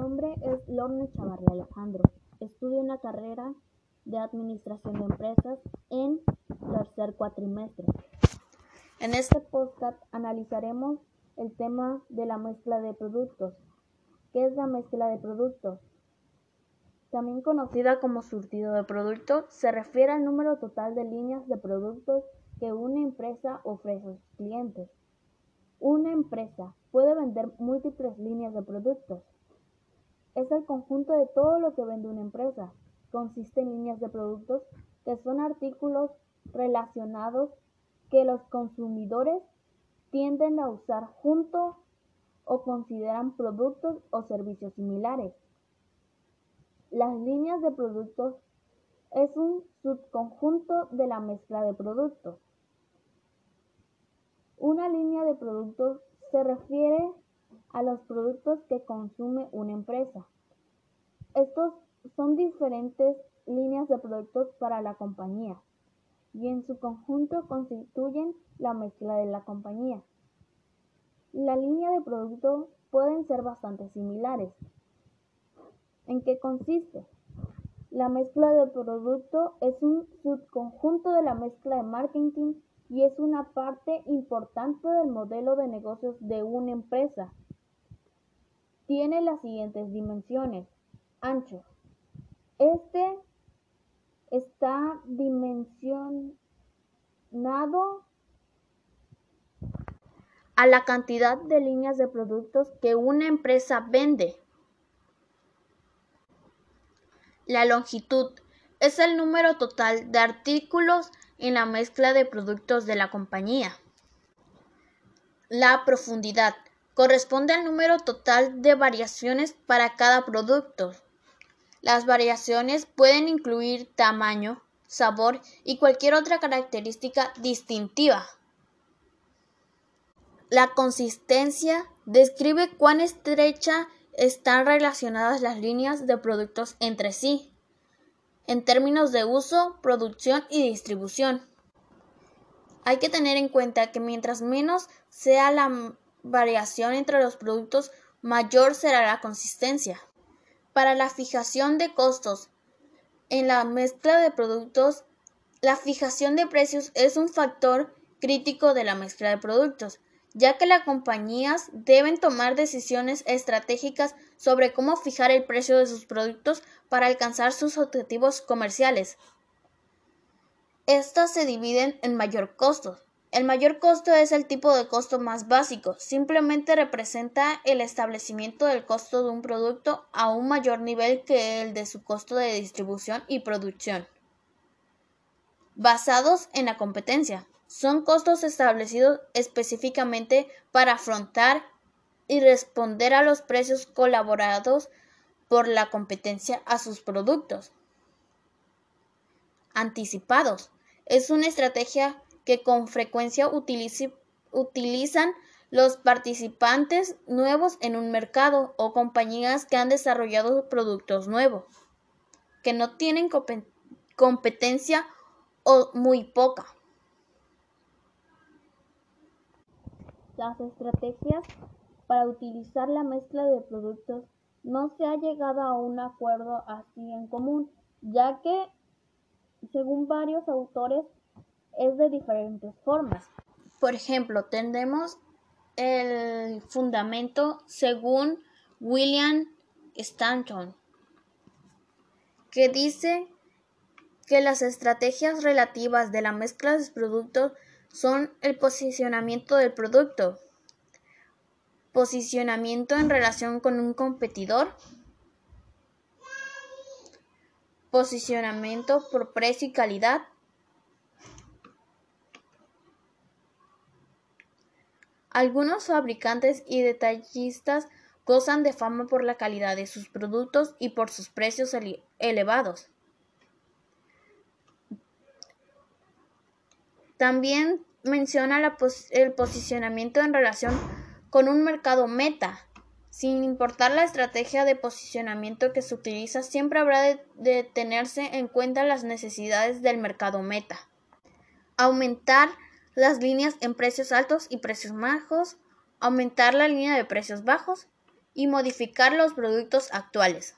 nombre es Lorne Chavarri Alejandro. Estudio en la carrera de Administración de Empresas en tercer cuatrimestre. En este podcast analizaremos el tema de la mezcla de productos. ¿Qué es la mezcla de productos? También conocida como surtido de productos, se refiere al número total de líneas de productos que una empresa ofrece a sus clientes. Una empresa puede vender múltiples líneas de productos. Es el conjunto de todo lo que vende una empresa. Consiste en líneas de productos que son artículos relacionados que los consumidores tienden a usar juntos o consideran productos o servicios similares. Las líneas de productos es un subconjunto de la mezcla de productos. Una línea de productos se refiere a los productos que consume una empresa. Estos son diferentes líneas de productos para la compañía y en su conjunto constituyen la mezcla de la compañía. La línea de productos pueden ser bastante similares. ¿En qué consiste? La mezcla de producto es un subconjunto de la mezcla de marketing y es una parte importante del modelo de negocios de una empresa. Tiene las siguientes dimensiones. Ancho. Este está dimensionado a la cantidad de líneas de productos que una empresa vende. La longitud es el número total de artículos en la mezcla de productos de la compañía. La profundidad corresponde al número total de variaciones para cada producto. Las variaciones pueden incluir tamaño, sabor y cualquier otra característica distintiva. La consistencia describe cuán estrecha están relacionadas las líneas de productos entre sí en términos de uso, producción y distribución. Hay que tener en cuenta que mientras menos sea la variación entre los productos, mayor será la consistencia. Para la fijación de costos en la mezcla de productos, la fijación de precios es un factor crítico de la mezcla de productos, ya que las compañías deben tomar decisiones estratégicas sobre cómo fijar el precio de sus productos para alcanzar sus objetivos comerciales. Estas se dividen en mayor costo. El mayor costo es el tipo de costo más básico, simplemente representa el establecimiento del costo de un producto a un mayor nivel que el de su costo de distribución y producción. Basados en la competencia, son costos establecidos específicamente para afrontar y responder a los precios colaborados por la competencia a sus productos. Anticipados. Es una estrategia que con frecuencia utilizan los participantes nuevos en un mercado o compañías que han desarrollado productos nuevos, que no tienen competencia o muy poca. Las estrategias para utilizar la mezcla de productos no se ha llegado a un acuerdo así en común, ya que, según varios autores, es de diferentes formas. Por ejemplo, tenemos el fundamento según William Stanton, que dice que las estrategias relativas de la mezcla de productos son el posicionamiento del producto, Posicionamiento en relación con un competidor. Posicionamiento por precio y calidad. Algunos fabricantes y detallistas gozan de fama por la calidad de sus productos y por sus precios elevados. También menciona el posicionamiento en relación con un mercado meta. Sin importar la estrategia de posicionamiento que se utiliza, siempre habrá de, tenerse en cuenta las necesidades del mercado meta. Aumentar las líneas en precios altos y precios bajos, aumentar la línea de precios bajos y modificar los productos actuales.